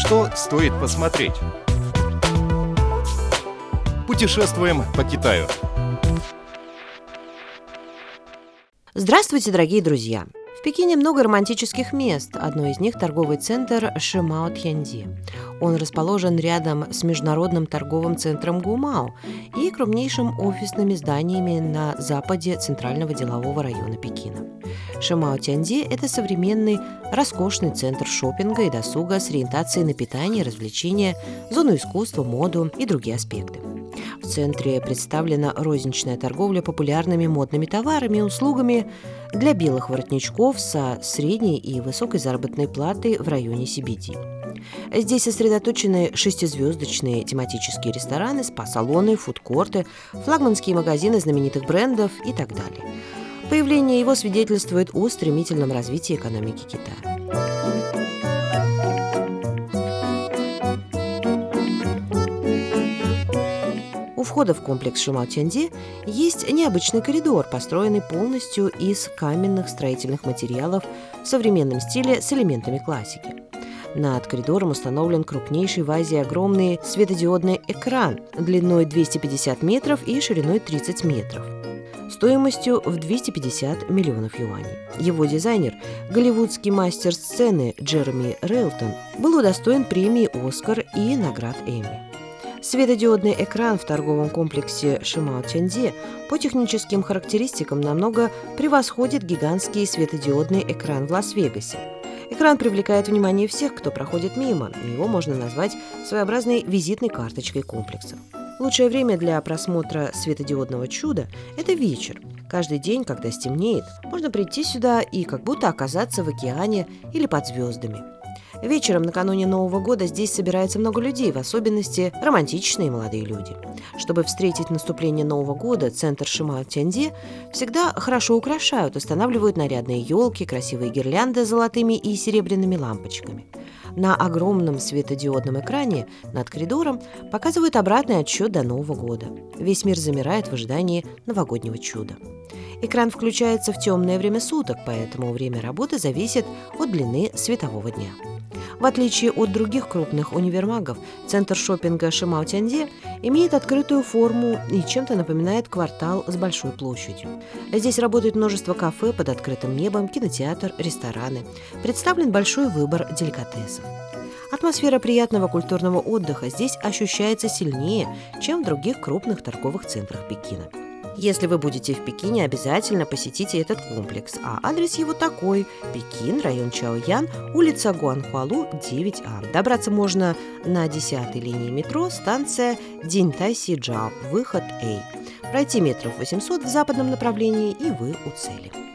Что стоит посмотреть? Путешествуем по Китаю. Здравствуйте, дорогие друзья! В Пекине много романтических мест. Одно из них – торговый центр Шимао Тьянди. Он расположен рядом с международным торговым центром Гумао и крупнейшим офисными зданиями на западе центрального делового района Пекина. Шимао Тянди – это современный, роскошный центр шопинга и досуга с ориентацией на питание, развлечения, зону искусства, моду и другие аспекты. Центре представлена розничная торговля популярными модными товарами и услугами для белых воротничков со средней и высокой заработной платой в районе CBD. Здесь сосредоточены шестизвездочные тематические рестораны, спа-салоны, фудкорты, флагманские магазины знаменитых брендов и так далее. Появление его свидетельствует о стремительном развитии экономики Китая. Входа в комплекс Шумао-Тянди есть необычный коридор, построенный полностью из каменных строительных материалов в современном стиле с элементами классики. Над коридором установлен крупнейший в Азии огромный светодиодный экран длиной 250 метров и шириной 30 метров стоимостью в 250 миллионов юаней. Его дизайнер, голливудский мастер сцены Джереми Рейлтон, был удостоен премии «Оскар» и наград «Эмми». Светодиодный экран в торговом комплексе Шимао Тяньде по техническим характеристикам намного превосходит гигантский светодиодный экран в Лас-Вегасе. Экран привлекает внимание всех, кто проходит мимо. Его можно назвать своеобразной визитной карточкой комплекса. Лучшее время для просмотра светодиодного чуда – это вечер. Каждый день, когда стемнеет, можно прийти сюда и как будто оказаться в океане или под звездами. Вечером накануне Нового года здесь собирается много людей, в особенности романтичные молодые люди. Чтобы встретить наступление Нового года, центр Шима Тяньде всегда хорошо украшают, устанавливают нарядные елки, красивые гирлянды с золотыми и серебряными лампочками. На огромном светодиодном экране над коридором показывают обратный отсчет до Нового года. Весь мир замирает в ожидании новогоднего чуда. Экран включается в темное время суток, поэтому время работы зависит от длины светового дня. В отличие от других крупных универмагов, центр шопинга Шимао Тяньде имеет открытую форму и чем-то напоминает квартал с большой площадью. Здесь работает множество кафе под открытым небом, кинотеатр, рестораны. Представлен большой выбор деликатесов. Атмосфера приятного культурного отдыха здесь ощущается сильнее, чем в других крупных торговых центрах Пекина. Если вы будете в Пекине, обязательно посетите этот комплекс. А адрес его такой – Пекин, район Чаоян, улица Гуанхуалу, 9А. Добраться можно на 10 линии метро, станция Динтай-Сиджао, выход А. Пройти метров 800 в западном направлении, и вы у цели.